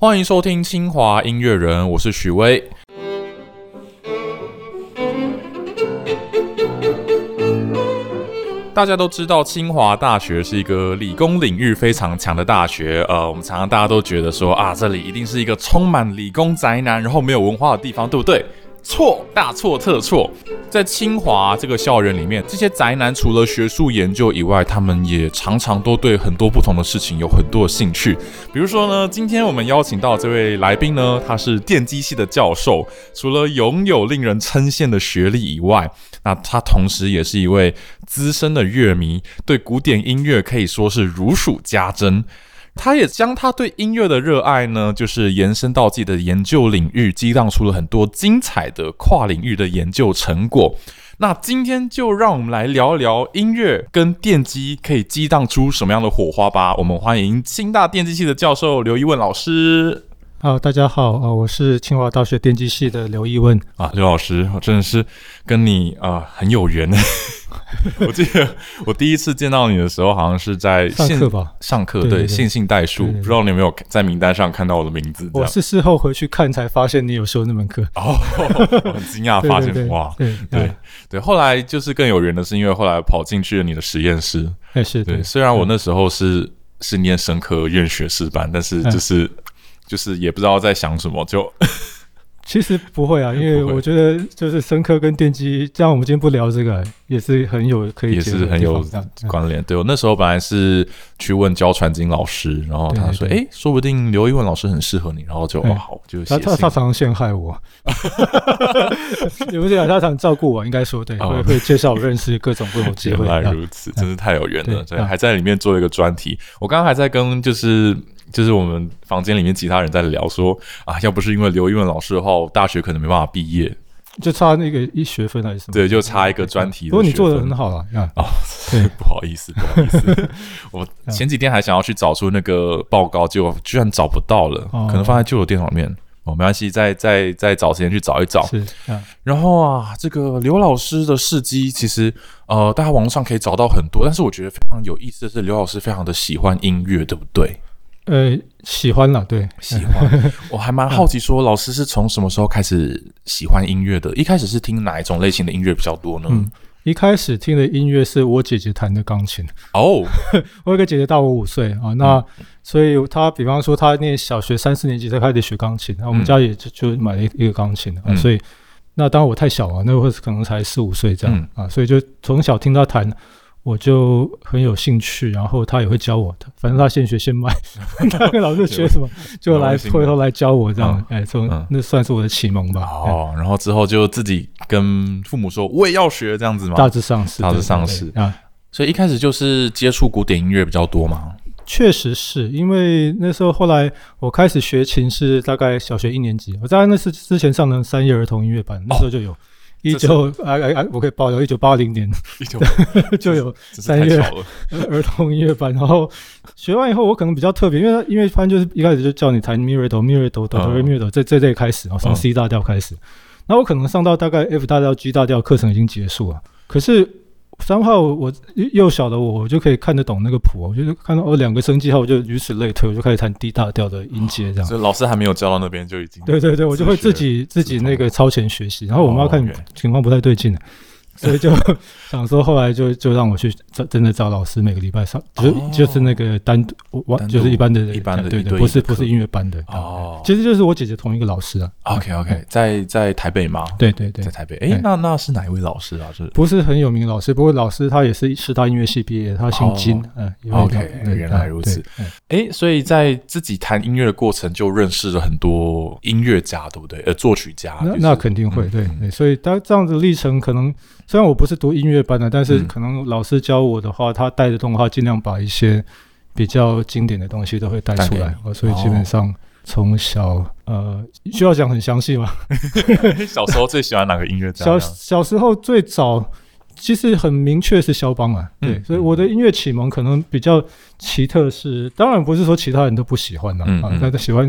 欢迎收听清华音乐人，我是许巍。大家都知道，清华大学是一个理工领域非常强的大学。呃，我们常常大家都觉得说啊，这里一定是一个充满理工宅男，然后没有文化的地方，对不对？错，大错特错。在清华这个校园里面，这些宅男除了学术研究以外，他们也常常都对很多不同的事情有很多的兴趣。比如说呢，今天我们邀请到这位来宾呢，他是电机系的教授，除了拥有令人称羡的学历以外，那他同时也是一位资深的乐迷，对古典音乐可以说是如数家珍。他也将他对音乐的热爱呢，就是延伸到自己的研究领域，激荡出了很多精彩的跨领域的研究成果。那今天就让我们来聊一聊音乐跟电机可以激荡出什么样的火花吧。我们欢迎清大电机系的教授刘一问老师。好，大家好啊，我是清华大学电机系的刘一问啊，刘老师，我真的是跟你啊很有缘呢。我记得我第一次见到你的时候，好像是在上课吧？上课对，线性代数，不知道你有没有在名单上看到我的名字？我是事后回去看才发现你有修那门课哦，很惊讶发现哇，对对对。后来就是更有缘的是，因为后来跑进去了你的实验室，哎是对。虽然我那时候是是念生科院学士班，但是就是就是也不知道在想什么就。其实不会啊，因为我觉得就是生科跟电机，这样我们今天不聊这个，也是很有可以也是很有关联。对我那时候本来是去问焦传金老师，然后他说：“哎，说不定刘一文老师很适合你。”然后就哇，好，就他他他常陷害我，也不是啊，他常照顾我，应该说对，会会介绍我认识各种不同机会。原来如此，真是太有缘了。对，还在里面做一个专题。我刚刚还在跟就是。就是我们房间里面其他人在聊说啊，要不是因为刘一文老师的话，我大学可能没办法毕业，就差那个一学分还是什么？对，就差一个专题。不过你做的很好了啊，哦，对，不好意思，不好意思，我前几天还想要去找出那个报告，结果居然找不到了，可能放在旧的电脑里面。哦，没关系，再再再找时间去找一找。是，然后啊，这个刘老师的事迹，其实呃，大家网络上可以找到很多，但是我觉得非常有意思的是，刘老师非常的喜欢音乐，对不对？呃，喜欢了，对，喜欢。我还蛮好奇，说老师是从什么时候开始喜欢音乐的？一开始是听哪一种类型的音乐比较多呢？嗯，一开始听的音乐是我姐姐弹的钢琴。哦，我有个姐姐大我五岁啊，那所以她比方说她念小学三四年级才开始学钢琴，然后我们家也就就买了一个钢琴啊，所以那当然我太小了，那会可能才四五岁这样啊，所以就从小听她弹。我就很有兴趣，然后他也会教我的，反正他现学现卖，他跟老师学什么就来回头来教我这样，哎，从那算是我的启蒙吧。哦，然后之后就自己跟父母说我也要学这样子嘛？大致上是，大致上是啊。所以一开始就是接触古典音乐比较多嘛。确实是因为那时候后来我开始学琴是大概小学一年级，我在那是之前上的三叶儿童音乐班，那时候就有。一九哎哎哎，我可以爆料，一九八零年。一九 就有三月 儿童音乐班，然后学完以后，我可能比较特别，因为音乐班就是一开始就叫你弹咪瑞哆咪瑞哆哆哆瑞咪瑞哆，这这这开始，然后从 C 大调开始，那我可能上到大概 F 大调 G 大调，课程已经结束了，可是。三号，我幼小的我，我就可以看得懂那个谱，我就看到哦两个升记号，我就如此类推，我就开始弹 D 大调的音阶这样。所以老师还没有教到那边就已经。对对对，我就会自己自己那个超前学习，然后我妈看情况不太对劲所以就 想说，后来就就让我去找真的找老师，每个礼拜上就就是那个单独我就是一般的一般的对对，不是不是音乐班的哦，其实就是我姐姐同一个老师啊。OK OK，在在台北吗？对对对，在台北。哎，那那是哪一位老师啊？是不是很有名的老师？不过老师他也是师大音乐系毕业，他姓金。嗯，OK，原来如此。哎，所以在自己弹音乐的过程，就认识了很多音乐家，对不对？呃，作曲家。那那肯定会对对，所以他这样子历程可能。虽然我不是读音乐班的，但是可能老师教我的话，他带的动画尽量把一些比较经典的东西都会带出来，所以基本上从小呃需要讲很详细吗？小时候最喜欢哪个音乐家？小小时候最早。其实很明确是肖邦啊，对，所以我的音乐启蒙可能比较奇特，是当然不是说其他人都不喜欢的啊，那他喜欢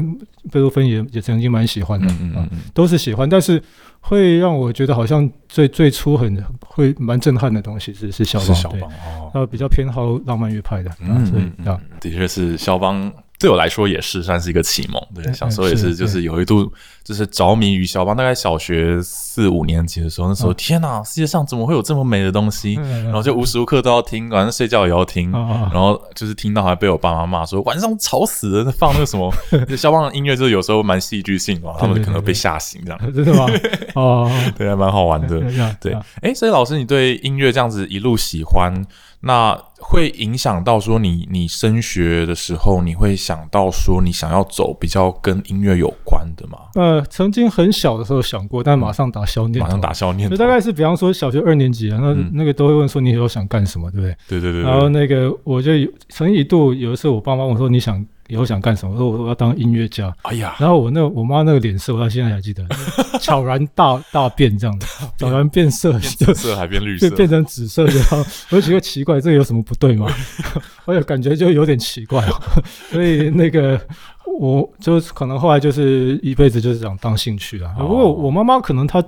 贝多芬也也曾经蛮喜欢的啊，都是喜欢，但是会让我觉得好像最最初很会蛮震撼的东西是是肖邦，对，然后比较偏好浪漫乐派的，嗯，所以啊，的确是肖邦。对我来说也是算是一个启蒙。对，嗯小时候也是，就是有一度就是着迷于肖邦。大概小学四五年级的时候，那时候天哪，世界上怎么会有这么美的东西？嗯然后就无时无刻都要听，晚上睡觉也要听。然后就是听到还被我爸妈骂说晚上吵死了，放那个什么 就肖邦的音乐，就是有时候蛮戏剧性嘛，他们可能被吓醒这样。真的吗？哦，对，还蛮好玩的。对呀，哎，所以老师，你对音乐这样子一路喜欢，那会影响到说你你升学的时候，你会想到说你想要走比较跟音乐有关的吗？呃，曾经很小的时候想过，但马上打消念头，马上打消念头，就大概是比方说小学二年级啊，那、嗯那个都会问说你以后想干什么，对不对？对对对然后，那个我就曾经一度有一次我爸妈问我说你想以后想干什么？我说我我要当音乐家。哎呀，然后我那我妈那个脸色，我到现在还记得，悄然大大变这样子，悄然变色，变紫色 还变绿色变，变成紫色的，然后我就觉得奇怪，这个有什么不对吗？我有感觉就有点奇怪哦，所以那个我就可能后来就是一辈子就是想当兴趣啊。哦不过我妈妈可能她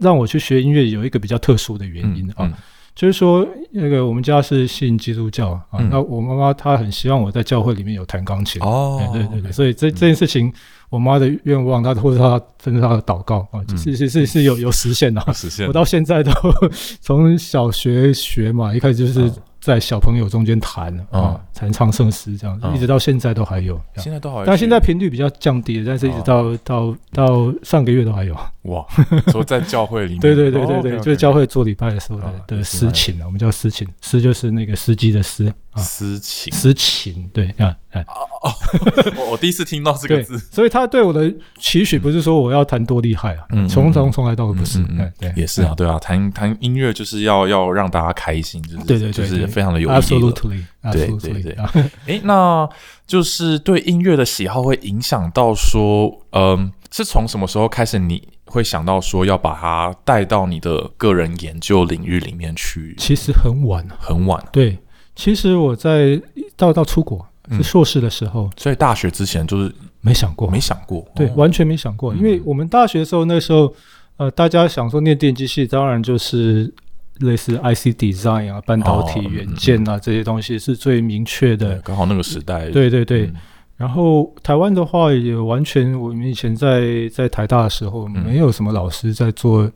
让我去学音乐有一个比较特殊的原因啊，嗯就是说那个我们家是信基督教啊，嗯。那我妈妈她很希望我在教会里面有弹钢琴。哦哎，对对对，所以这这件事情，我妈的愿望，她或者她甚至她的祷告啊，是是是有有实现的。啊。实现。我到现在都 从小学学嘛，一开始就是在小朋友中间弹嗯啊，弹唱圣诗这样子，嗯一直到现在都还有。现在都还有，但现在频率比较降低了，但是一直到到到上个月都还有。哇，说在教会里面，对对对对哦对就是教会做礼拜的时候啊的的也是蛮司琴啊，我们叫诗情，诗就是那个司机的司啊，私情，私情对啊哎。我我第一次听到这个，字，所以他对我的期许不是说我要弹多厉害啊，嗯从从从来都不是对，也是啊，对啊，弹弹音乐就是要要让大家开心，就是对对对就是非常的有。，absolutely 对 absolutely，对。对啊。诶，那就是对音乐的喜好会影响到说，嗯，是从什么时候开始你会想到说要把它带到你的个人研究领域里面去？其实很晚啊，很晚，对，其实我在到到出国嗯。是硕士的时候所以大学之前就是没想过，没想过，对，哦。完全没想过，因为嗯我们大学的时候那时候，呃，大家想说念电机系，当然就是类似 IC design 啊、半导体元件啊这些东西是最明确，的，刚好那个时代，对对对。嗯。然后台湾的话，也完全我们以前在在台大的时候，嗯。没有什么老师在做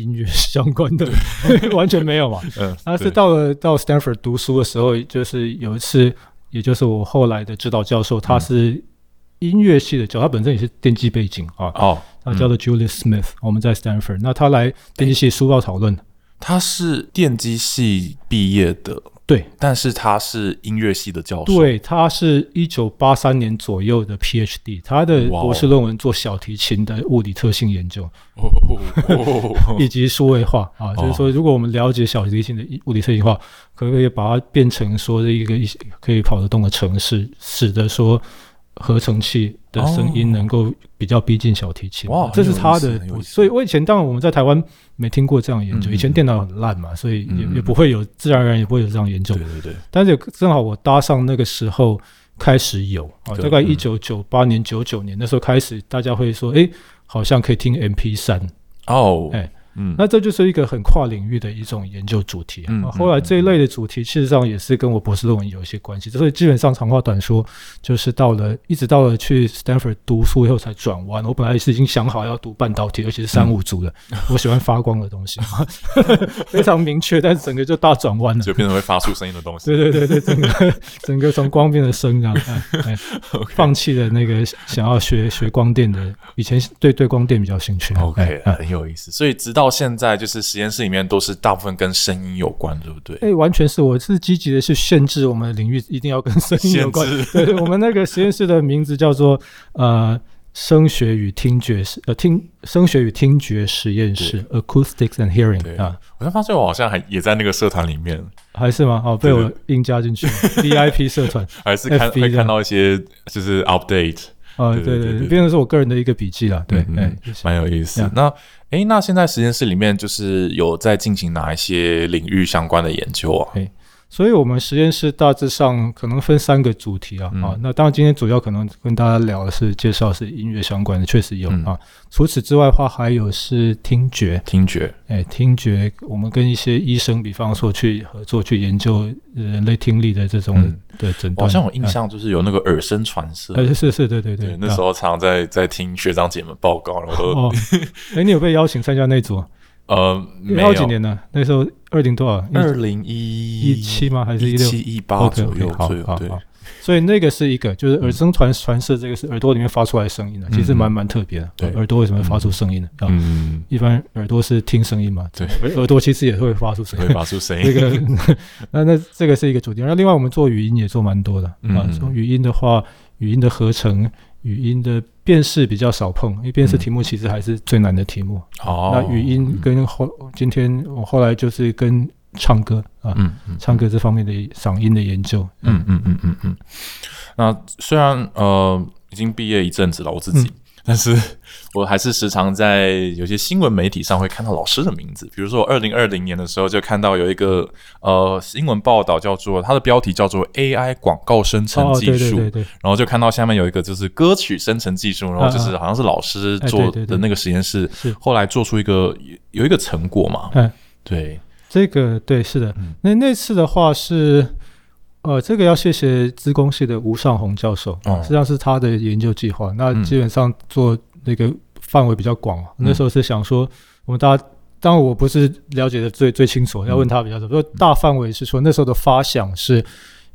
音乐相关的，完全没有嘛。嗯，那是到了到 Stanford 读书的时候，就是有一次，也就是我后来的指导教授，他是音乐系的教，他本身也是电机背景啊，哦，他叫做 Julius Smith，我们在 Stanford，那他来电机系书报讨论，他是电机系毕业的，对。但是他是音乐系的教授，对，他是一九八三年左右的 PhD，他的博士论文做小提琴的物理特性研究。哦，哦哦。以及数位化啊，就是说，如果我们了解小提琴的物理特性化，可不可以把它变成说是一个一些可以跑得动的城市，使得说合成器的声音能够比较逼近小提琴？哇这是他的所以我以前当然我们在台湾没听过这样研究，嗯以前电脑很烂嘛，所以也嗯也不会有自然而然也不会有这样研究对。对对，但是正好我搭上那个时候开始有啊，大概嗯一九九八年、九九年那时候开始，大家会说，哎，好像可以听 MP 三。哦，哎嗯，那这就是一个很跨领域的一种研究主题、啊。嗯啊后来这一类的主题，事实上也是跟我博士论文有一些关系。所以基本上长话短说，就是到了一直到了去 Stanford 读书以后才转弯。我本来是已经想好要读半导体，而且是三五组的，我喜欢发光的东西，非常明确，但是整个就大转弯了。就变成会发出声音的东西。对对对对，整个 整个从光变成声这样，哎哎 OK 放弃了那个想要学学光电的，以前对对光电比较兴趣。OK，很有意思。所以直到现在，就是实验室里面都是大部分跟声音有关，对不对？哎、完全是我是积极的去限制我们的领域一定要跟声音有关。对，我们那个实验室的名字叫做呃声学与听觉实呃听声学与听觉实验室 （Acoustics and Hearing） 啊，我才发现我好像还也在那个社团里面，还是吗？哦，被我硬加进去。VIP 社团。还是看会看到一些就是 update，啊，对对对变成是我个人的一个笔记了。对，嗯哎嗯，蛮有意思。呀。那诶，那现在实验室里面就是有在进行哪一些领域相关的研究啊？所以我们实验室大致上可能分三个主题啊、嗯啊，那当然今天主要可能跟大家聊的是介绍是音乐相关的，确实有、嗯啊。除此之外的话，还有是听觉，听觉，哎，听觉，我们跟一些医生，比方说去合作去研究呃人类听力的这种嗯的诊断。好像我印象，就是有那个耳声传射。哎，呃，是是，对对对，那啊时候常常在在听学长姐们报告，然后 哎，你有被邀请参加那组？呃没有几年呢？那时候二零多少？二零一一七吗？还是一六一八左右好好好。所以那个是一个，就是耳声传传射，这个是耳朵里面发出来的声音的，其实蛮蛮特别的。对耳朵为什么会发出声音呢？啊，嗯，一般耳朵是听声音嘛，对耳耳朵其实也会发出声会音。发出声音这。个，那那这个是一个主题。然后另外我们做语音也做蛮多的啊嗯。从语音的话，语音的合成、语音的辨识比较少碰，因为辨识题目其实还是最难的题目。哦，那语音跟后今天我后来就是跟唱歌啊，嗯嗯唱歌这方面的嗓音的研究。嗯嗯嗯嗯嗯。那虽然呃已经毕业一阵子了，我自己，嗯但是我还是时常在有些新闻媒体上会看到老师的名字。比如说，二零二零年的时候就看到有一个呃新闻报道，叫做它的标题叫做 AI 广告生成哦，技术，对对对对，然后就看到下面有一个就是歌曲生成技术，然后就是好像是老师哎做的那个实验室是，后来做出一个有有一个成果嘛，哎，对，这个对是的嗯。那那次的话是。呃，这个要谢谢资工系的吴尚宏教授，哦实际上是他的研究计划。那嗯基本上做那个范围比较广。嗯那时候是想说，我们大家，当然我不是了解的最最清楚，要问他比较多。大范围是说，那时候的发想是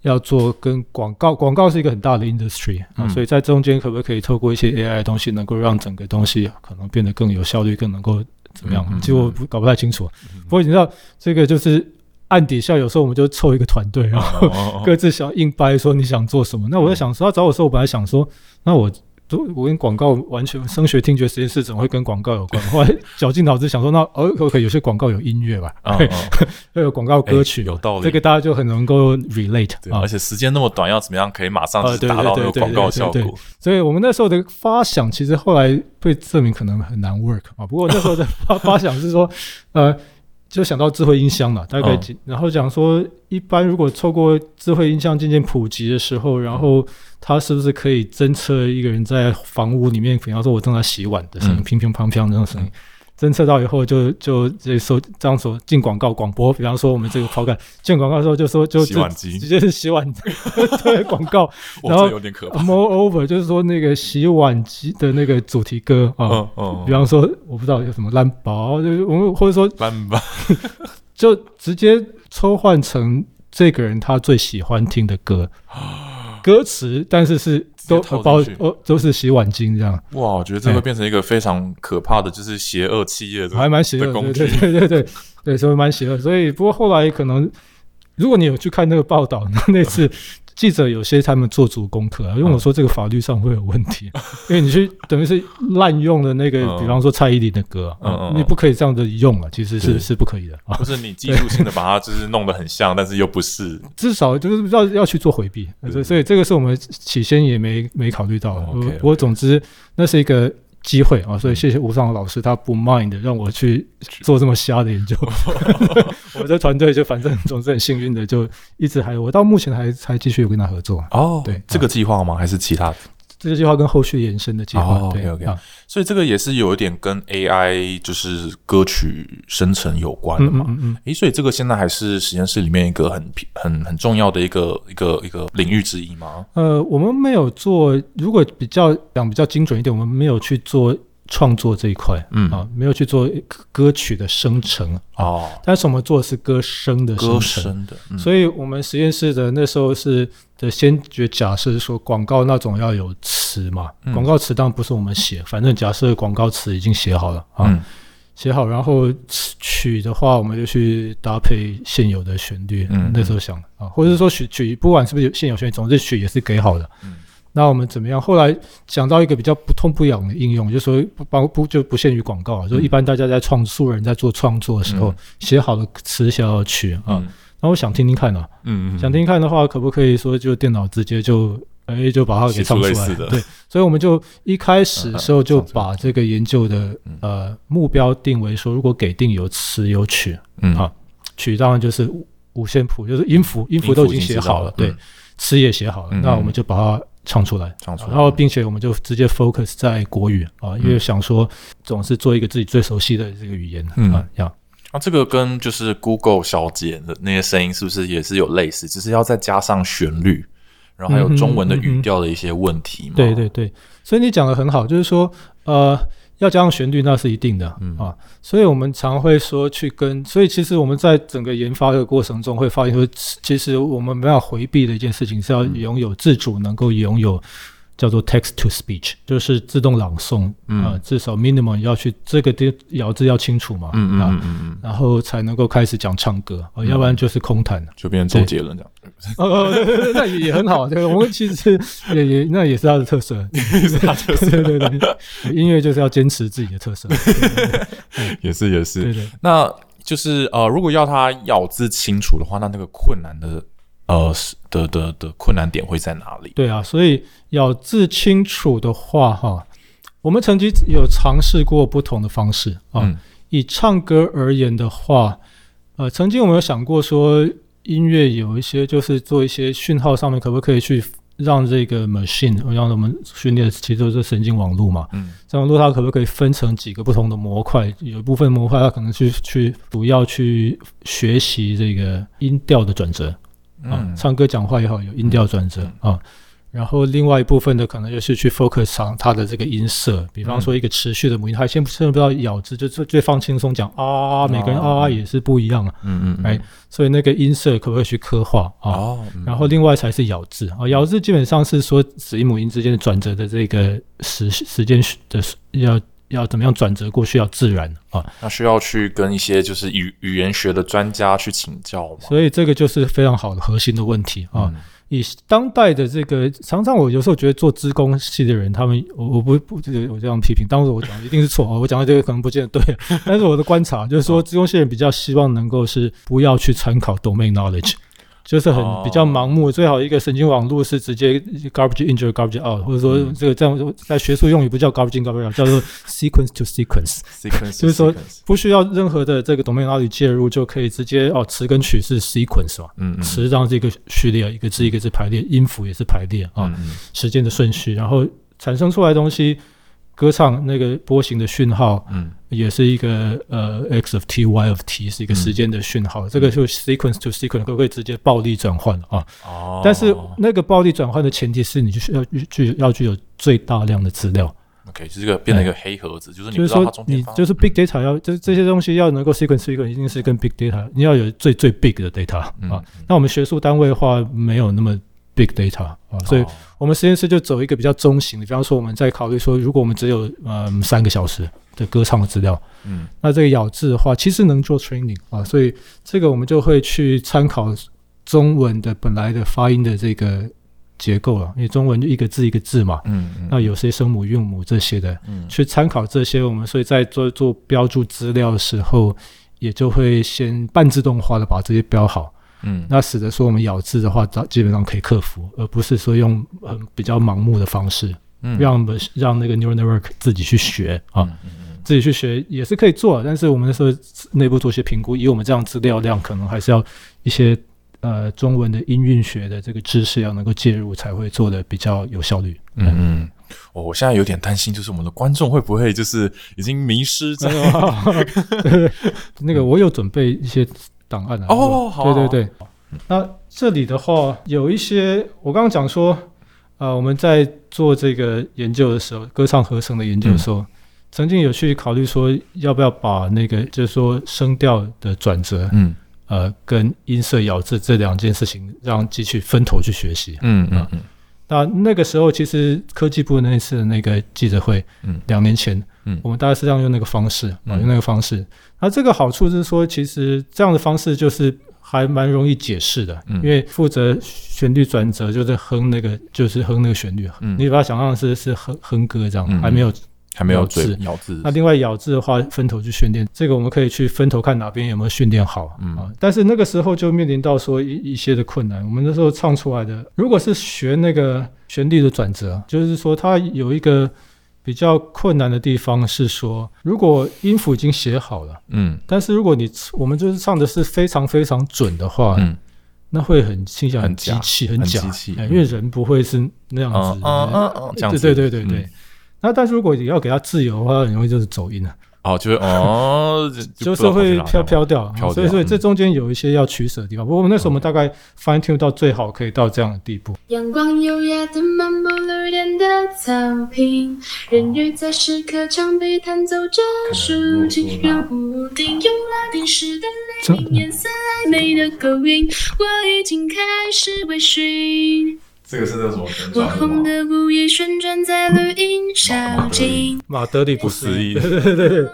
要做跟广告，广告是一个很大的 industry 啊，嗯所以在中间可不可以透过一些 AI 的东西，能够让整个东西可能变得更有效率，更能够怎么样嗯嗯？其实我不搞不太清楚。不过你知道，这个就是暗底下有时候我们就凑一个团队，然后哦 各自想硬掰说你想做什么。那我在想说，他找我的时候，我本来想说，那我都我跟广告完全声学听觉实验室怎么会跟广告有关？后来 绞尽脑汁想说，那哦，OK，有些广告有音乐吧，对，嗯嗯要有广告歌曲哎，有道理，这个大家就很能够 relate 对，啊而。且时间那么短，要怎么样可以马上达到那个广告效果？所以我们那时候的发想，其实后来被证明可能很难 work 啊。不过那时候的发 发想是说，呃，就想到智慧音箱了，大概然后讲说，一般如果透过智慧音箱渐渐普及的时候，然后它是不是可以侦测一个人在房屋里面，比方说我正在洗碗的声音，嗯。乒乒乓乓那种声音。侦测到以后就，就这收这样说进广告广播，比方说我们这个抛开进广告的时候就说就洗碗机。直接是洗碗对广告，然后有点可怕。Moreover，就是说那个洗碗机的那个主题歌啊，嗯嗯，比方说我不知道有什么蓝宝，就是我们或者说蓝宝，就直接抽换成这个人他最喜欢听的歌，歌词，但是是都包去。哦都是洗碗巾这样，哇，我觉得这会变成一个非常可怕的，就是邪恶企业的还蛮邪恶的，对的工具。对对对对对，所以蛮邪恶。所以不过后来可能，如果你有去看那个报道，那那次记者有些他们做足功课啊，因为我说这个法律上会有问题，因为你去等于是滥用了那个，嗯。比方说蔡依林的歌啊，嗯嗯嗯。你不可以这样的用啊，其实是是。不可以的啊。不。是你技术性的把它就是弄得很像，但是又不是。至少就是要要去做回避，所以这个是我们起先也没没考虑到的。OK，不过总之那是一个机会啊，所以谢谢吴尚老师，他不 mind 让我去做这么瞎的研究。我们这团队就反正总是很幸运的，就一直还我到目前还还继续有跟他合作。哦对这个计划吗？还是其他的？这个计划跟后续延伸的计划，哦对啊，所以这个也是有一点跟 AI 就是歌曲生成有关的嘛。嗯嗯。诶，所以这个现在还是实验室里面一个很很很重要的一个一个一个领域之一吗？呃，我们没有做，如果比较讲比较精准一点，我们没有去做创作这一块，嗯。啊，没有去做歌曲的生成，哦，但是我们做的是歌声的生歌成。声的，嗯。所以我们实验室的那时候是的先决假设是说广告那种要有词嘛，嗯。广告词当然不是我们写，反正假设广告词已经写好了啊，嗯。写好，然后词曲的话我们就去搭配现有的旋律，嗯那时候想啊，或者是说曲曲不管是不是有现有旋律，总之曲也是给好的。嗯。那我们怎么样？后来讲到一个比较不痛不痒的应用，就说不不不就不限于广告啊，就一般大家在创素人在做创作的时候，嗯。写好的词写好的曲啊，嗯那我想听听看啊，嗯嗯，想听听看的话，可不可以说就电脑直接就哎就把它给唱出来？对，所以我们就一开始的时候就把这个研究的嗯呃目标定为说，如果给定有词有曲，嗯。啊曲当然就是五线谱，就是音符，音符都已经写好了，对，词也写好了，那我们就把它唱出来，唱出来，然后并且我们就直接 focus 在国语啊，因为想说总是做一个自己最熟悉的这个语言啊，这样。那这个跟就是 Google 小姐的那些声音是不是也是有类似？只是要再加上旋律，然后还有中文的语调的一些问题嘛。对对对，所以你讲的很好，就是说呃。要加上旋律，那是一定的啊，所以我们常会说去跟，所以其实我们在整个研发的过程中会发现说，其实我们没有回避的一件事情是要拥有自主，能够拥有。叫做 text to speech，就是自动朗诵啊，至少 minimum 要去这个的咬字要清楚嘛，嗯嗯嗯然后才能够开始讲唱歌，要不然就是空谈，就变成周杰伦这样。哦，那也很好，对，我们其实也也那也是他的特色，是他特色，对对对，音乐就是要坚持自己的特色，也是也是，对对，那就是呃，如果要他咬字清楚的话，那那个困难的。呃，是的的的困难点会在哪里？对啊，所以咬字清楚的话，哈，我们曾经有尝试过不同的方式啊。以唱歌而言的话，呃，曾经我们有想过说，音乐有一些就是做一些讯号上面，可不可以去让这个 machine，让我们训练其实都是神经网络嘛。嗯，这网络它可不可以分成几个不同的模块？有一部分模块它可能去去主要去学习这个音调的转折。啊，唱歌讲话也好，有音调转折啊。然后另外一部分的可能就是去 focus 上它的这个音色，比方说一个持续的母音，它先先不要咬字，就最最放轻松讲啊，每个人啊也是不一样啊。嗯嗯，哎，所以那个音色可不可以去刻画啊？哦。然后另外才是咬字啊，咬字基本上是说子音母音之间的转折的这个时时间的要。要怎么样转折过去要自然啊？那需要去跟一些就是语语言学的专家去请教嘛？所以这个就是非常好的核心的问题啊！以当代的这个，常常我有时候觉得做资工系的人，他们我我不不我这样批评，当时我讲一定是错啊！我讲的这个可能不见得对，但是我的观察就是说，资工系人比较希望能够是不要去参考 domain knowledge。就是很比较盲目，最好一个神经网络是直接 garbage in garbage out，或者说这个这样在学术用语不叫 garbage in garbage out，叫做 sequence to sequence，就是说不需要任何的这个 domain knowledge 介入就可以直接哦词跟曲是 sequence 嘛，嗯词让这个序列一个字一个字排列，音符也是排列啊，时间的顺序，然后产生出来的东西。歌唱那个波形的讯号，嗯，也是一个呃 x of t y of t 是一个时间的讯号，这个就 sequence to sequence 可不可以直接暴力转换啊？哦，但是那个暴力转换的前提是你就是要具要具有最大量的资料。OK，就这个变成一个黑盒子，就是就是说你就是 big data 要这这些东西要能够 sequence sequence 一定是跟 big data 你要有最最 big 的 data 啊。那我们学术单位的话没有那么。Big data 啊，所以我们实验室就走一个比较中型的，比方说我们在考虑说，如果我们只有嗯三个小时的歌唱的资料，嗯，那这个咬字的话，其实能做 training 啊，所以这个我们就会去参考中文的本来的发音的这个结构了，因为中文就一个字一个字嘛，嗯嗯，那有些声母韵母这些的，嗯，去参考这些，我们所以在做做标注资料的时候，也就会先半自动化的把这些标好。嗯，那使得说我们咬字的话，基本上可以克服，而不是说用很比较盲目的方式，嗯，让让那个 neural network 自己去学啊，自己去学也是可以做，但是我们那时候内部做些评估，以我们这样资料量，可能还是要一些呃中文的音韵学的这个知识要能够介入，才会做的比较有效率。嗯嗯，我我现在有点担心，就是我们的观众会不会就是已经迷失 在那个我有准备一些。档案啊！哦，对对对。那这里的话，有一些我刚刚讲说，呃，我们在做这个研究的时候，歌唱合成的研究的时候，曾经有去考虑说，要不要把那个就是说声调的转折，嗯，呃，跟音色咬字这两件事情，让机器分头去学习。嗯嗯嗯。那那个时候，其实科技部那一次那个记者会，嗯，两年前，嗯，我们大概是这样用那个方式嗯，用那个方式。那这个好处是说，其实这样的方式就是还蛮容易解释的，因为负责旋律转折就是哼那个，就是哼那个旋律，你把它想象是是哼哼歌这样，还没有。还没有字咬字，那另外咬字的话，分头去训练，这个我们可以去分头看哪边有没有训练好啊。但是那个时候就面临到说一一些的困难。我们那时候唱出来的，如果是学那个旋律的转折，就是说它有一个比较困难的地方是说，如果音符已经写好了，嗯但是如果你我们就是唱的是非常非常准的话，嗯那会很倾向很假机器，很很假机器嗯哎因为人不会是那样嗯子。嗯嗯嗯，这样子，对对对对对。嗯那但是如果你要给它自由的话，很容易就是走音了，哦，就是哦，就 就是会飘飘掉。飘掉所以所以这嗯中间有一些要取舍的地方。不过我们那时候我们大概 fine tune 到最好可以到这样的地步。阳光优雅的漫步绿点的草坪，人鱼在石刻墙壁弹奏着竖琴，有屋顶用拉丁式的雷鸣，颜色暧昧的勾引，我已经开始微醺。这个是那什么我红的舞衣旋转在绿荫小径，马德里不思议。对对对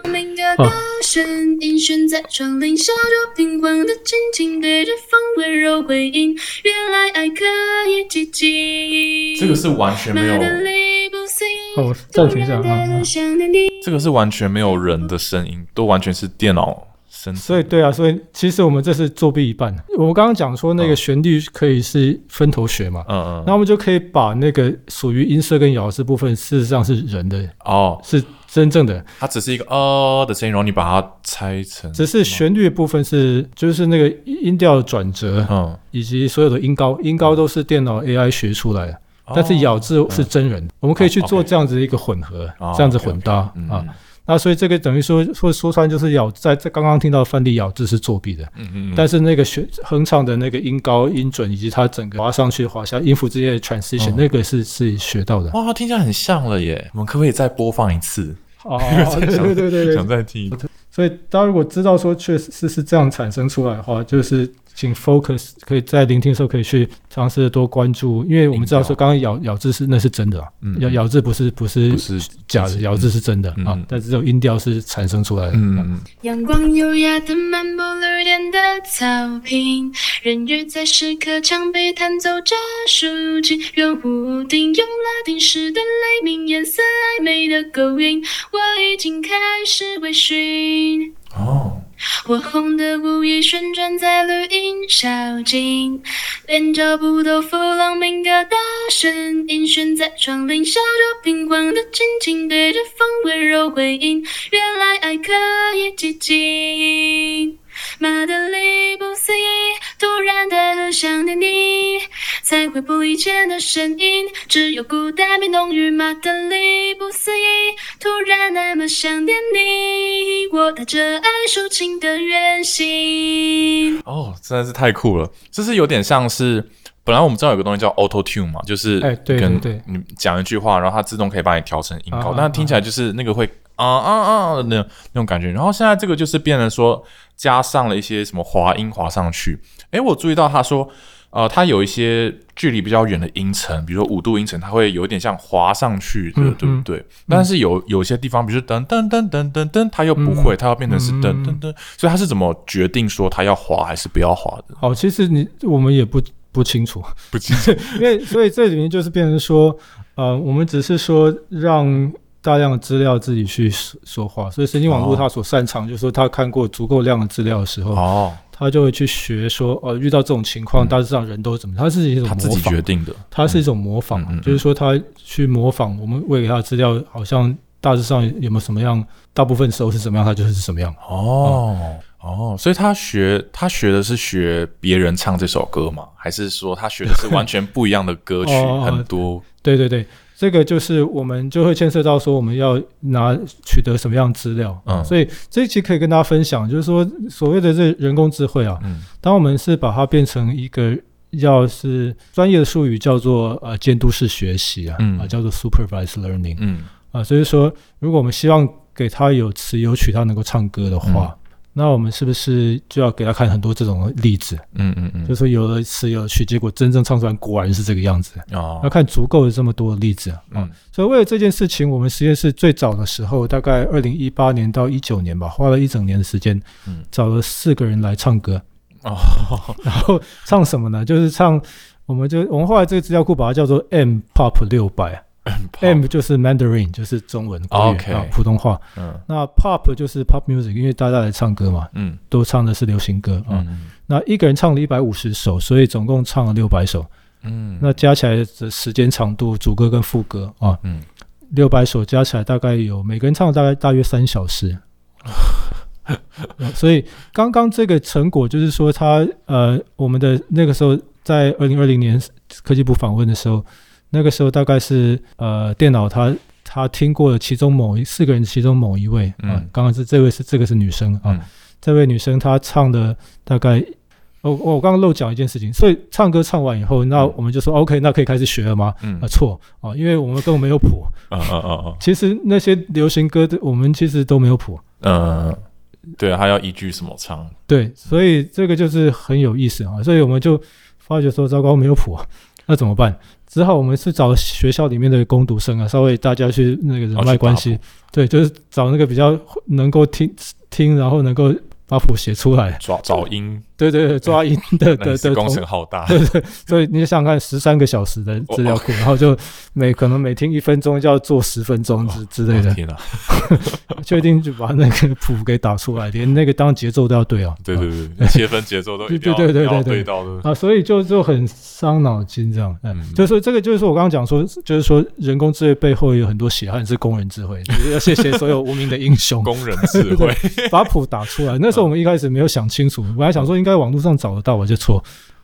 悬在窗棂，笑着平缓的轻轻对着风温柔回应，原来爱可以寂静。这个是完全没有，哦暂停一下啊啊这个是完全没有人的声音，都完全是电脑生。所以对啊，所以其实我们这是作弊一半。我们刚刚讲说那个嗯旋律可以是分头学嘛，嗯嗯，那我们就可以把那个属于音色跟咬字部分，事实上是人的，哦，是真正的，它只是一个哦的声音，然后你把它拆成，只是旋律的部分是就是那个音调的转折嗯，以及所有的音高，音高都是电脑 AI 学出来的。但是哦咬字是真人，我们可以去做这样子一个混合，哦这样子混搭嗯。啊。那所以这个等于说说说穿就是咬在在刚刚听到的范例咬字是作弊的，嗯嗯嗯，但是那个学哼唱的那个音高、音准以及它整个滑上去、滑下音符之间的 transition，、嗯那个是是学到的。哇，听起来很像了耶！我们可不可以再播放一次？哦，对对对对想。再听一次。所以大家如果知道说确实是是这样产生出来的话，就是请 focus 可以在聆听的时候可以去尝试多关注，因为我们知道说刚刚咬咬字是那是真的啊，嗯咬咬字不是不是不是假的，咬字是真的嗯啊，但只有音调是产生出来的。嗯嗯阳光优雅的漫步绿点的草坪，人鱼在石刻墙壁弹奏着竖琴，圆屋顶用拉丁式的雷鸣，颜色暧昧的勾引，我已经开始微醺。哦，我红的舞衣旋转在绿荫小径，连脚步都弗朗明哥大声音悬在窗棂，笑着平缓的轻轻对着风温柔回应，原来爱可以寂静。马德里不思议，突然的想念你，才会不以前的声音，只有孤单变浓郁马德里不思议，突然那么想念你，我带着爱抒情的远行。哦，真的是太酷了！就是有点像是，本来我们知道有个东西叫 Auto Tune 嘛，就是哎对跟对对你讲一句话，然后它自动可以帮你调成音高，啊但听起来就是那个会啊啊啊的那种那种感觉。然后现在这个就是变成说加上了一些什么滑音滑上去。哎，我注意到他说。呃，它有一些距离比较远的音程，比如说五度音程，它会有一点像滑上去的，嗯对不对？但是有有些地方，比如说噔噔噔噔噔噔，它又不会，它要变成是噔噔噔，所以它是怎么决定说它要滑还是不要滑的？好，其实你我们也不不清楚，不清楚。因为所以这里面就是变成说，呃，我们只是说让大量的资料自己去说说话，所以神经网络哦。它所擅长，就是说它看过足够量的资料的时候，哦，它就会去学说，呃，遇到这种情况，嗯。大致上人都怎么，它是一种他自己模仿决，定的。它是一种模仿，就是说它去模仿我们喂给它的资料，好像大致上有没有什么样，大部分时候是怎么样，它就是什么样。哦哦，所以他学他学的是学别人唱这首歌吗？还是说他学的是完全不一样的歌曲？哦很多对对对，这个就是我们就会牵涉到说我们要拿取得什么样的资料，嗯所以这一期可以跟大家分享，就是说所谓的这人工智慧啊，嗯当我们是把它变成一个要是专业的术语叫做呃监督式学习啊，嗯啊叫做 supervised learning 嗯啊，所以说如果我们希望给他有词有曲，他能够唱歌的话。那我们是不是就要给他看很多这种例子？嗯嗯嗯，就是说有的词有曲，结果真正唱出来果然是这个样子。要哦看足够的这么多的例子啊。嗯所以为了这件事情，我们实验室最早的时候，大概二零一八年到一九年吧，花了一整年的时间，嗯找了四个人来唱歌。哦 然后唱什么呢？就是唱，我们就我们后来这个资料库把它叫做 M Pop 六百 M 就是 Mandarin，就是中文国语 OK 啊普通话。嗯那 Pop 就是 Pop Music，因为大家来唱歌嘛，嗯都唱的是流行歌啊。嗯那一个人唱了一百五十首，所以总共唱了六百首。嗯那加起来的时间长度，主歌跟副歌啊，嗯六百首加起来大概有每个人唱大概大约三小时。所以刚刚这个成果就是说，他呃，我们的那个时候在二零二零年科技部访问的时候，那个时候大概是呃电脑他他听过了其中某一四个人其中某一位啊，刚刚是这位是这个是女生啊，这位女生她唱的大概。我我刚刚漏讲一件事情，所以唱歌唱完以后，那我们就说 OK，那可以开始学了吗？嗯，啊错啊，因为我们根本没有谱。啊啊啊啊！其实那些流行歌的，我们其实都没有谱。嗯，对，还要依据什么唱？对，所以这个就是很有意思啊。所以我们就发觉说，糟糕，没有谱，那怎么办？只好我们是找学校里面的攻读生啊，稍微大家去那个人脉关系，对，就是找那个比较能够听听，然后能够。把谱写出来，找找音，对对对，抓音的 的的工程好大，对对，所以你想想看，十三个小时的资料库，然后就每可能每听一分钟就要做十分钟之之类的，天哪，确定就把那个谱给打出来，连那个当节奏都要对啊，对对对，切分节奏都对对对对对对。到的。啊，所以就就很伤脑筋这样，嗯，就是这个就是说我刚刚讲说，就是说人工智慧背后有很多血汗是工人智慧，要谢谢所有无名的英雄，工人智慧。把谱打出来，那时候。我们一开始没有想清楚，本来想说应该网络上找得到，我就错。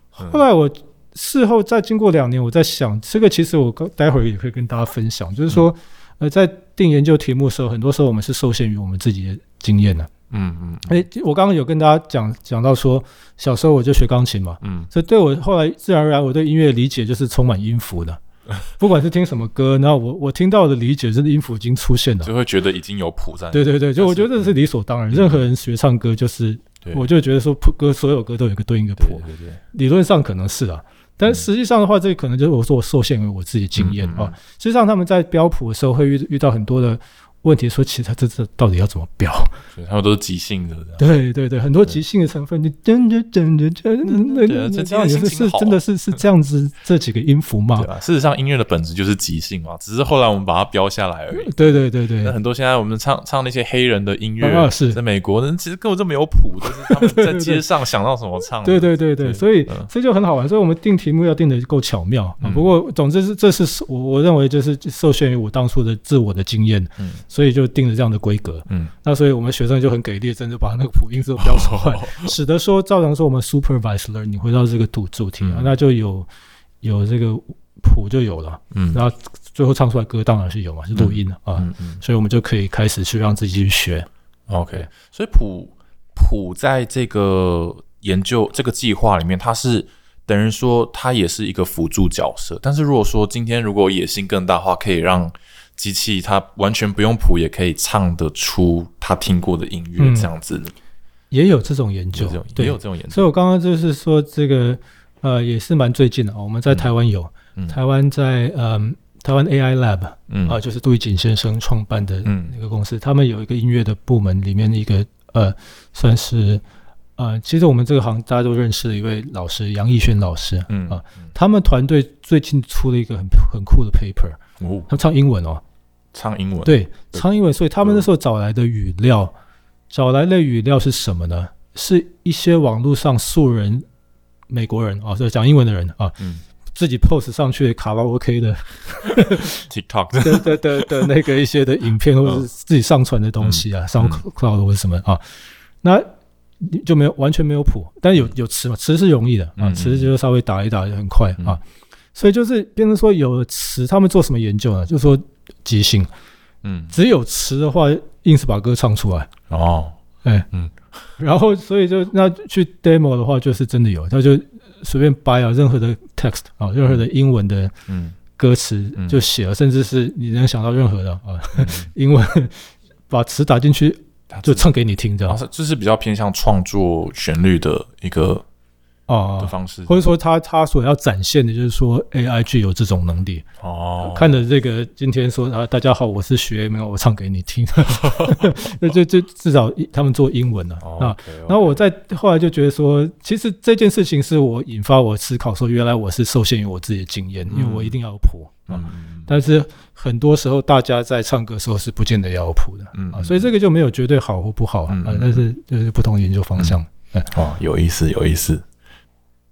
后来我事后再经过两年，我在想这个，其实我刚待会儿也可以跟大家分享，就是说，呃，在定研究题目的时候，很多时候我们是受限于我们自己的经验的。嗯嗯。哎，我刚刚有跟大家讲讲到说，小时候我就学钢琴嘛，嗯，所以对我后来自然而然我对音乐理解就是充满音符的。不管是听什么歌，然后我我听到的理解是音符已经出现了，就会觉得已经有谱在。对对对，就我觉得这是理所当然。任何人学唱歌，就是我就觉得说谱歌，所有歌都有一个对应的谱。对对，理论上可能是啊，但实际上的话，这可能就是我说我受限于我自己经验啊。实际上他们在标谱的时候会遇遇到很多的。问题说，其实他这这到底要怎么标？对，他们都是即兴的。对对对，很多即兴的成分，你真的真的真的那个，这样也是是真的是是这样子这几个音符吗？对事实上，音乐的本质就是即兴嘛，只是后来我们把它标下来而已。对对对对，那很多现在我们唱唱那些黑人的音乐，是在美国人其实根本就没有谱，就是他们 在街上想到什么唱。对对对对，所以这就很好玩。所以我们定题目要定的够巧妙啊。不过总之是这是我我认为就是受限于我当初的自我的经验，嗯，所以就定了这样的。规格，嗯，那所以我们学生就很给力，真的把那个谱音都标出来，使得说照常说我们 supervised learning 回到这个主主题啊，那就有有这个谱就有了，嗯，然后最后唱出来歌当然是有嘛，是录音了啊，所以我们就可以开始去让自己去学。OK，所以谱谱在这个研究这个计划里面，它是等于说它也是一个辅助角色，但是如果说今天如果野心更大的话，可以让机器它完全不用谱也可以唱得出他听过的音乐，这样子。也有这种研究，也有这种研究。所以我刚刚就是说这个呃也是蛮最近的哦，我们在台湾有，台湾在嗯台湾 AI Lab，嗯。啊就是杜义景先生创办的那个公司，他们有一个音乐的部门里面的一个呃算是呃其实我们这个行大家都认识的一位老师杨逸轩老师，嗯啊他们团队最近出了一个很很酷的 paper，哦。他唱英文哦。唱英文对，唱英文，所以他们那时候找来的语料，找来的语料是什么呢？是一些网络上素人美国人啊，就讲英文的人啊，嗯，自己 post 上去卡拉 OK 的 TikTok 的的的的那个一些的影片，或者是自己上传的东西啊，上 Cloud 或者什么啊，那就没有完全没有谱，但有有词嘛，词是容易的啊，词就稍微打一打就很快啊，所以就是变成说有词，他们做什么研究呢？就是说。即兴，嗯，只有词的话，硬是把歌唱出来。哦，哎，嗯，然后所以就那去 demo 的话，就是真的有，他就随便掰啊，任何的 text 啊，任何的英文的嗯。歌词就写了，甚至是你能想到任何的啊 英文，把词打进去就唱给你听，这样，这是比较偏向创作旋律的一个。哦的方式，或者说他他所要展现的就是说 AI 具有这种能力哦。看着这个今天说啊，大家好，我是学没有我唱给你听，那这这至少他们做英文了啊。然后我在后来就觉得说，其实这件事情是我引发我思考说，原来我是受限于我自己的经验，因为我一定要有谱啊。但是很多时候大家在唱歌时候是不见得要谱的啊，所以这个就没有绝对好或不好啊。但是就是不同研究方向。哦，有意思，有意思。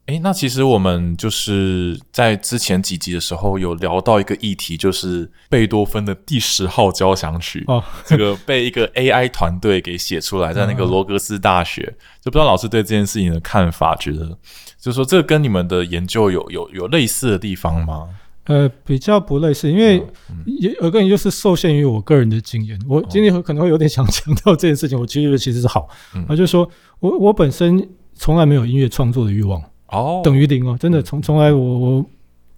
诶，那其实我们就是在之前几集的时候有聊到一个议题，就是贝多芬的第十号交响曲，哦，这个被一个 AI 团队给写出来，在那个嗯。罗格斯大学，就不知道老师对这件事情的看法，觉得就是说这个跟你们的研究有有有类似的地方吗？呃，比较不类似，因为嗯也有个人就是受限于我个人的经验，我今天可能会有点想强调这件事情，我其实其实是好，嗯。啊，就是说我我本身从来没有音乐创作的欲望，哦，等于零哦，真的从从来我我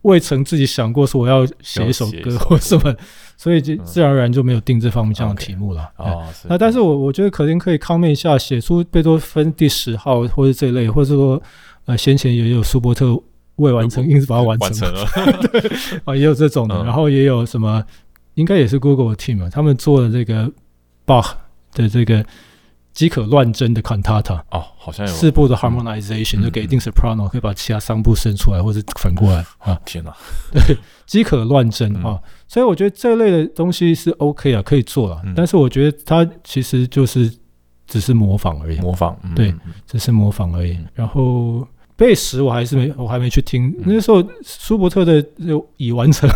未曾自己想过说我要写一首歌或什么，所以就嗯。自然而然就没有定这方面这样的题目了。哎哦，那但是我我觉得可能可以 comment 一下，写出贝多芬第十号或者这一类，或者说呃先前也有舒伯特未完成，硬是把它完成。了，啊，也有这种的，嗯。然后也有什么，应该也是 Google team 啊，他们做的这个 Bach 的这个饥渴乱真的 cantata 哦，好像有。四部的 harmonization，、嗯就给一定 soprano 可以把其他三部伸出来，或者反过来啊，天哪，对，饥渴乱真嗯。啊，所以我觉得这类的东西是 OK 啊，可以做了，嗯。但是我觉得它其实就是只是模仿而已，模仿，嗯对只是模仿而已。嗯。然后贝什我还是没，我还没去听。嗯。那时候舒伯特的就已完成，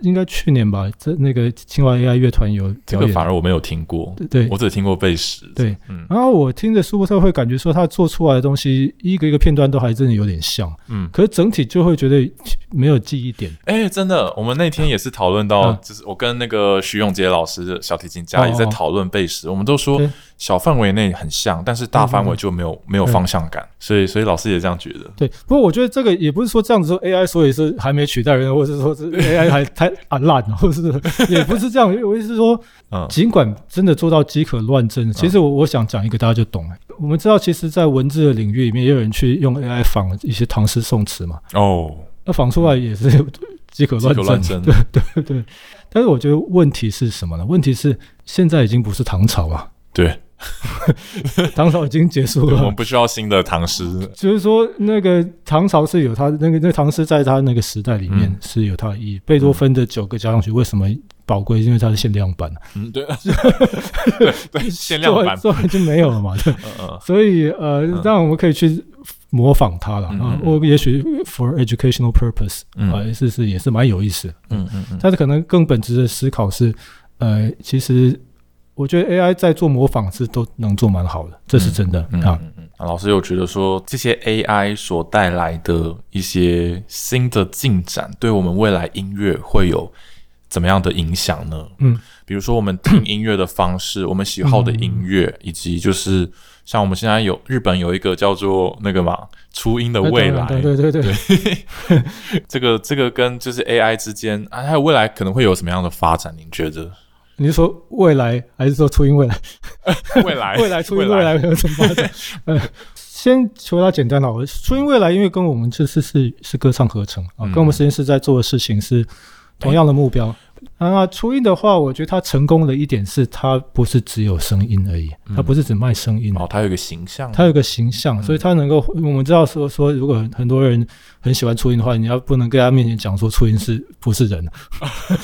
应该去年吧，在那个清华 AI 乐团有这个。反而我没有听过，对。对我只听过贝什，对，嗯。然后我听着舒伯特会感觉说，他做出来的东西一个一个片段都还真的有点像，嗯，可是整体就会觉得没有记忆点。哎、真的，我们那天也是讨论到，嗯就是我跟那个徐永杰老师的小提琴家也在讨论贝什，我们都说对小范围内很像，但是大范围就没有没有方向感，所以所以老师也这样觉得。对，不过我觉得这个也不是说这样子说 AI 所以是还没取代人，或者是说是 AI 还太啊烂了，或者是也不是这样。我意思是说，嗯尽管真的做到饥渴乱真，其实我我想讲一个大家就懂了。我们知道，其实，在文字的领域里面，也有人去用 AI 仿一些唐诗宋词嘛，哦，那仿出来也是饥渴饥乱真。渴乱真，对对对。但是我觉得问题是什么呢？问题是现在已经不是唐朝了，对，唐朝已经结束了我们。不需要新的唐诗，就是说，那个唐朝是有它那个那个唐诗，在它那个时代里面嗯是有它的意义。贝多芬的九个交响曲为什么宝贵？因为它是限量版，嗯，对，对对，限量版，做完就没有了嘛。对，嗯嗯所以呃，当然我们可以去模仿它了啊。我也许 for educational purpose 嗯啊，是是也是蛮有意思嗯嗯，但是可能更本质的思考是，呃，其实我觉得 AI 在做模仿是都能做蛮好的，这是真的嗯啊。嗯嗯啊老师有觉得说这些 AI 所带来的一些新的进展，对我们未来音乐会有怎么样的影响呢？嗯，比如说我们听音乐的方式，我们喜好的音乐，以及就是像我们现在有日本有一个叫做那个嘛初音的未来，对对对对对。这个这个跟就是 AI 之间啊，还有未来可能会有什么样的发展？您觉得？你是说未来还是说初音未来？未来 未来初音未来有什么发展？呃，先求它简单好了。初音未来因为跟我们这次是是歌唱合成啊，嗯跟我们实验室在做的事情是同样的目标。啊，初音的话，我觉得它成功的一点是，它不是只有声音而已，它不是只卖声音，哦，它有一个形象，它有个形象，所以它能够，我们知道说说，如果很多人很喜欢初音的话，你要不能跟他面前讲说初音是不是人，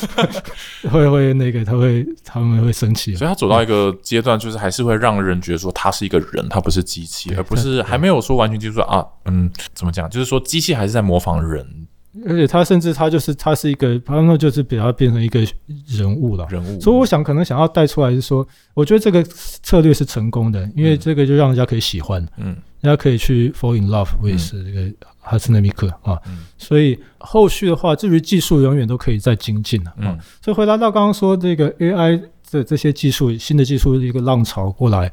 会会那个他会他们会生气。所以他走到一个阶段，就是还是会让人觉得说他是一个人，他不是机器，而不是还没有说完全就是说啊，嗯，怎么讲？就是说机器还是在模仿人而且他甚至他就是他是一个，他们就是把它变成一个人物了。人物，所以我想可能想要带出来是说，我觉得这个策略是成功的，因为嗯这个就让人家可以喜欢，嗯人家可以去 fall in love with 这个哈斯内米克啊。嗯所以后续的话，至于技术永远都可以再精进的啊。嗯所以回答到刚刚说这个 AI 的这些技术，新的技术一个浪潮过来，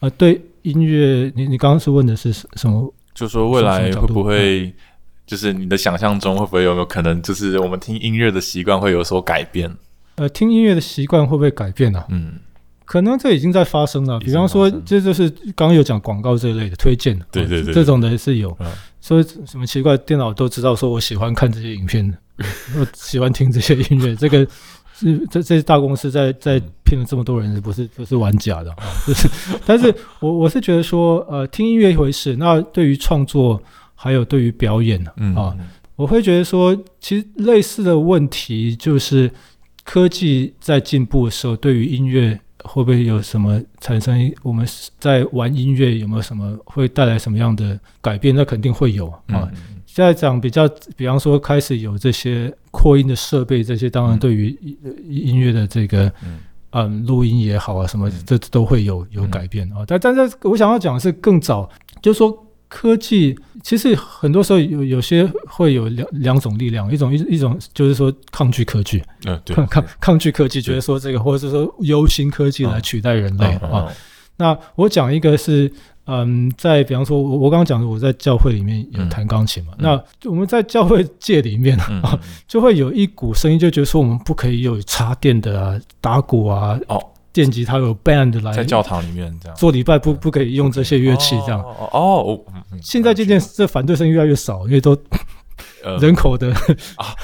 呃，对音乐，你你刚刚是问的是什么？就说未来会不会，就是你的想象中会不会有没有可能，就是我们听音乐的习惯会有所改变？呃，听音乐的习惯会不会改变呢、嗯，可能这已经在发生了。比方说，这就是刚刚有讲广告这一类的推荐，哦对对对这种的是有嗯。所以什么奇怪，电脑都知道说我喜欢看这些影片，我喜欢听这些音乐，这个。是这这些大公司在在骗了这么多人，不是不是玩假的啊？就是，但是我我是觉得说，呃，听音乐一回事，那对于创作还有对于表演嗯啊，我会觉得说，其实类似的问题就是科技在进步的时候，对于音乐会不会有什么产生？我们在玩音乐有没有什么会带来什么样的改变？那肯定会有啊。嗯现在讲比较，比方说开始有这些扩音的设备，这些当然对于音音乐的这个嗯嗯录音也好啊，什么嗯这都会有有改变啊。但但是我想要讲的是更早，就是说科技其实很多时候有有些会有两两种力量，一种一一种就是说抗拒科技，嗯，对，抗抗抗拒科技，觉得说这个或者是说忧心科技来嗯。取代人类嗯啊。，那我讲一个是，嗯，在比方说，我我刚刚讲的，我在教会里面有嗯。弹钢琴嘛，嗯。那我们在教会界里面嗯啊，就会有一股声音，就觉得说我们不可以有插电的啊、打鼓啊、哦，电吉他有 band 来在教堂里面这样。做礼拜不不可以用这些乐器这样。哦哦现在渐渐这反对声越来越少，因为都呃。人口的 啊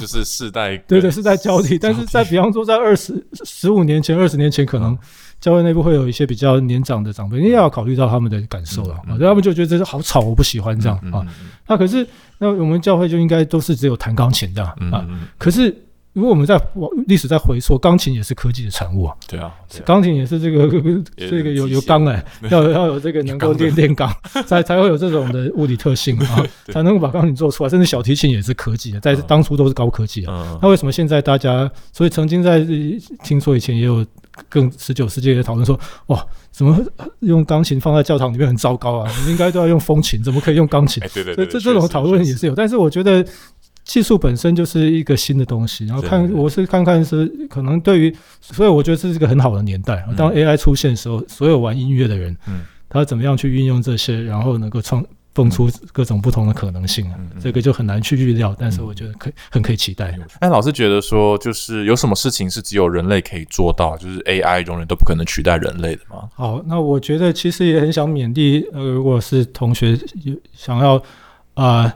就是世代 对对世代交替，但是在比方说在二十十五年前、二十年前，可能教会内部会有一些比较年长的长辈，你也要考虑到他们的感受了啊，他们就觉得这是好吵，我不喜欢这样啊。那可是那我们教会就应该都是只有弹钢琴这样啊。可是如果我们在往历史在回溯，钢琴也是科技的产物啊，对啊，对啊钢琴也是这个这个有有钢 哎，要要有这个能够练练钢，才才会有这种的物理特性啊，才能够把钢琴做出来。甚至小提琴也是科技的，在嗯当初都是高科技啊。嗯那为什么现在大家，所以曾经在呃听说以前也有更十九世纪的讨论说，哇，怎么用钢琴放在教堂里面很糟糕啊？你应该都要用风琴，怎么可以用钢琴？哎对对对，这这种讨论也是有，但是我觉得技术本身就是一个新的东西，然后看我是看看是可能对于，所以我觉得这是一个很好的年代。嗯当 AI 出现的时候，所有玩音乐的人，嗯他怎么样去运用这些，然后能够创蹦出各种不同的可能性啊嗯嗯，这个就很难去预料，但是我觉得可以很可以期待。但老师觉得说，就是有什么事情是只有人类可以做到，就是 AI 永远都不可能取代人类的吗？好，那我觉得其实也很想勉励，呃，如果是同学有想要啊、呃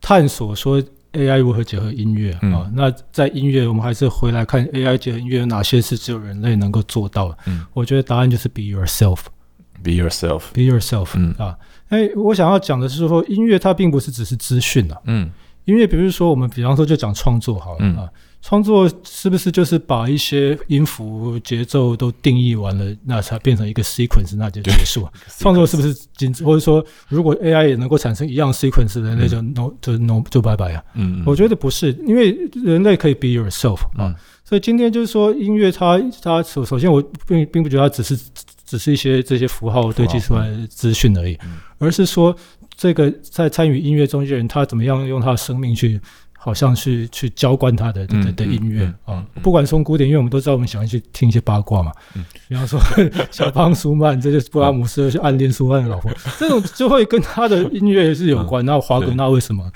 探索说 AI 如何结合音乐啊、嗯。那在音乐我们还是回来看 AI 结合音乐有哪些是只有人类能够做到的。嗯。我觉得答案就是 be yourself。Be yourself。Be yourself，嗯。啊，哎，我想要讲的是说，音乐它并不是只是资讯啊，嗯。音乐，比如说我们比方说就讲创作好了、嗯。啊，创作是不是就是把一些音符、节奏都定义完了，那才变成一个 sequence，那就结束了？创作是不是仅或者说，如果 AI 也能够产生一样 sequence 的，那就 no 就 no 就拜拜啊？嗯，我觉得不是，因为人类可以 be yourself 啊，嗯所以今天就是说音乐它它首首先我并并不觉得它只是只是一些这些符号堆积出来的资讯而已，嗯而是说这个在参与音乐中间人他怎么样用他的生命去。好像是去浇灌他的的的音乐啊嗯，不管从古典音乐，我们都知道我们喜欢去听一些八卦嘛，嗯比方说小邦舒曼，这就是布拉姆斯去暗恋舒曼的老婆，这种就会跟他的音乐是有关。那华格纳为什么？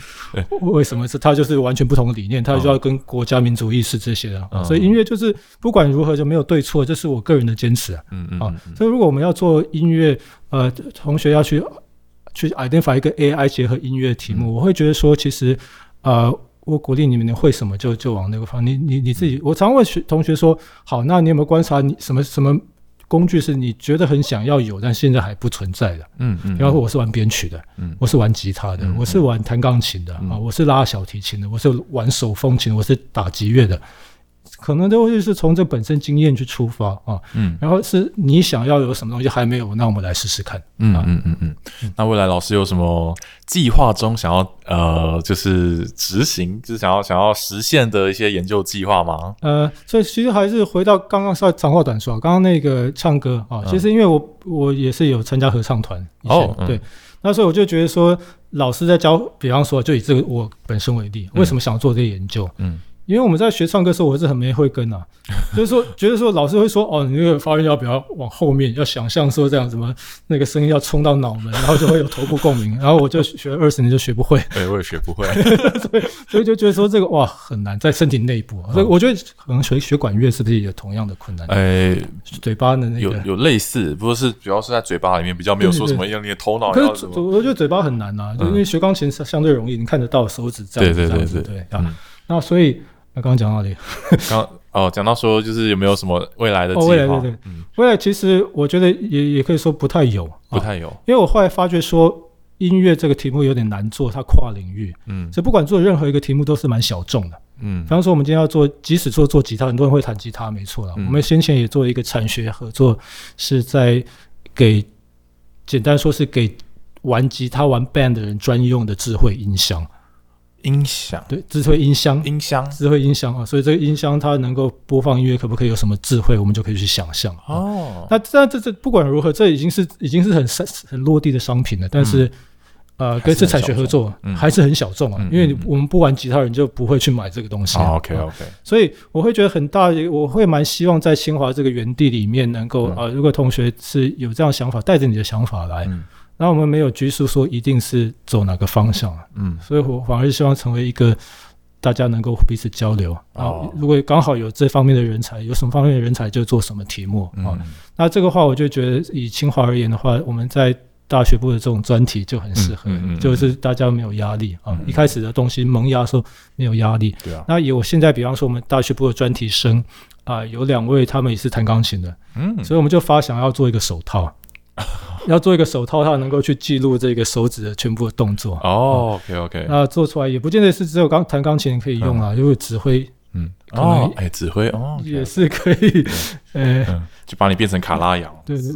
为什么是他就是完全不同的理念？他就要跟国家民族意识这些啊，嗯所以音乐就是不管如何就没有对错，这是我个人的坚持啊。嗯嗯啊，所以如果我们要做音乐，呃，同学要去去 identify 一个 AI 结合音乐的题目，嗯我会觉得说，其实呃，我鼓励你们你会什么就就往那个方。你你你自己，我常问学同学说，好，那你有没有观察你什么什么工具是你觉得很想要有，但现在还不存在的？嗯嗯，比方说，我是玩编曲的，嗯我是玩吉他的，嗯我是玩弹钢琴的、嗯啊，我是拉小提琴的，我是玩手风琴，我是打击乐的，可能都会是从这本身经验去出发啊。嗯然后是你想要有什么东西还没有，那我们来试试看。嗯嗯嗯嗯，那未来老师有什么计划中想要呃，就是执行，就是想要想要实现的一些研究计划吗？呃，所以其实还是回到刚刚说长话短说啊，刚刚那个唱歌啊，嗯其实因为我我也是有参加合唱团，哦嗯对，那所以我就觉得说，老师在教，比方说就以这个我本身为例，为什么想做这个研究？嗯因为我们在学唱歌的时候，我是很没慧根啊，就是说，觉得说老师会说，哦，你那个发音要不要往后面，要想象说这样什么那个声音要冲到脑门，然后就会有头部共鸣，然后我就学了二十年就学不会，对，我也学不会。所以就觉得说这个哇很难在身体内部啊，所以我觉得可能学学管乐是不是也有同样的困难？哎，嘴巴的那个，有有类似，不过是主要是在嘴巴里面，比较没有说什么让你的头脑。我觉得嘴巴很难啊、就因为学钢琴相相对容易，你看得到手指这样子对对这样子对对啊嗯。那所以那刚刚讲到哪里？刚哦，讲到说就是有没有什么未来的计哦划？未来对对嗯，未来其实我觉得也也可以说不太有，啊不太有。因为我后来发觉说，音乐这个题目有点难做，它跨领域，嗯所以不管做任何一个题目都是蛮小众的。嗯比方说，我们今天要做，即使做做吉他，很多人会弹吉他，没错了。嗯我们先前也做一个产学合作，是在给简单说是给玩吉他、玩 band 的人专用的智慧音箱，音响对，智慧音箱。音箱智慧音箱啊，所以这个音箱它能够播放音乐，可不可以有什么智慧，我们就可以去想象。啊哦，那这这这不管如何，这已经是已经是很很很落地的商品了，但是。呃，跟这产学合作嗯还是很小众啊，嗯因为我们不玩吉他人就不会去买这个东西啊。哦 OK 啊 OK，所以我会觉得很大，我会蛮希望在清华这个园地里面能够嗯啊、呃如果同学是有这样想法，带着你的想法来，嗯然后我们没有拘束说一定是走哪个方向，嗯。所以我反而是希望成为一个大家能够彼此交流。啊哦。如果刚好有这方面的人才，有什么方面的人才就做什么题目。啊。嗯那这个话，我就觉得以清华而言的话，我们在大学部的这种专题就很适合，就是大家没有压力啊。嗯。一开始的东西萌芽的时候没有压力，对啊，那以我现在，比方说我们大学部的专题生啊、有两位他们也是弹钢琴的，嗯。所以我们就发想要做一个手套，要做一个手套，它能够去记录这个手指的全部的动作。哦 OK OK，那做出来也不见得是只有钢弹钢琴可以用啊，因为指挥嗯哦哎指挥哦也是可以，呃，嗯，就把你变成卡拉扬，对对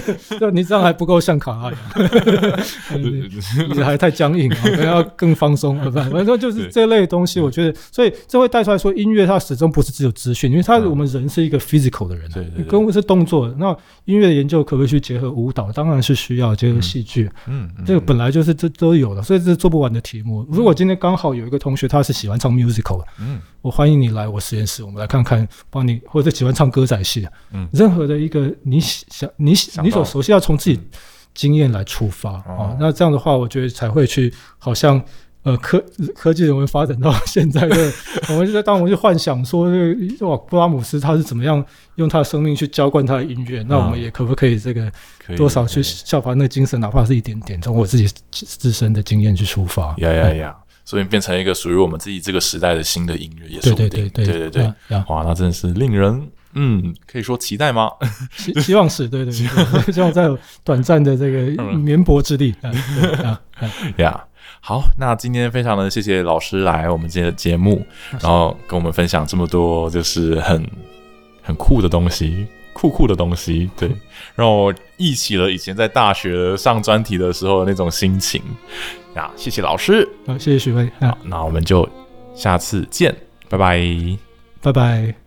对，就你这样还不够像卡拉扬，呃你还太僵硬啊，可能要更放松啊，反反正就是这类东西，我觉得，所以这会带出来说，音乐它始终不是只有资讯，因为它嗯我们人是一个 physical 的人啊，对对对。跟我是动作。那音乐的研究可不可以去结合舞蹈？当然是需要结合戏剧，嗯，嗯这个本来就是这都有的，所以这是做不完的题目。如果今天刚好有一个同学他是喜欢唱 musical 的，嗯。我欢迎你来我实验室，我们来看看，帮你或者喜欢唱歌仔戏的，嗯任何的一个你想你想你所熟悉，要从自己经验来出发啊、哦那这样的话，我觉得才会去好像。呃，科科技人文发展到现在的，我们就在当我们就幻想说，这个哇，布拉姆斯他是怎么样用他的生命去浇灌他的音乐？那我们也可不可以这个多少去效仿那个精神，哪怕是一点点，从我自己自身的经验去出发。呀呀呀，所以变成一个属于我们自己这个时代的新的音乐，也是对。对对对对对哇，那真的是令人嗯，可以说期待吗？希希望是对对 对，希望在有短暂的这个嗯绵薄之力 呀好，那今天非常的谢谢老师来我们今天的节目，然后跟我们分享这么多就是很很酷的东西，酷酷的东西，对，让我忆起了以前在大学上专题的时候的那种心情啊。谢谢老师，好，谢谢许巍啊好，，那我们就下次见，拜拜。拜拜。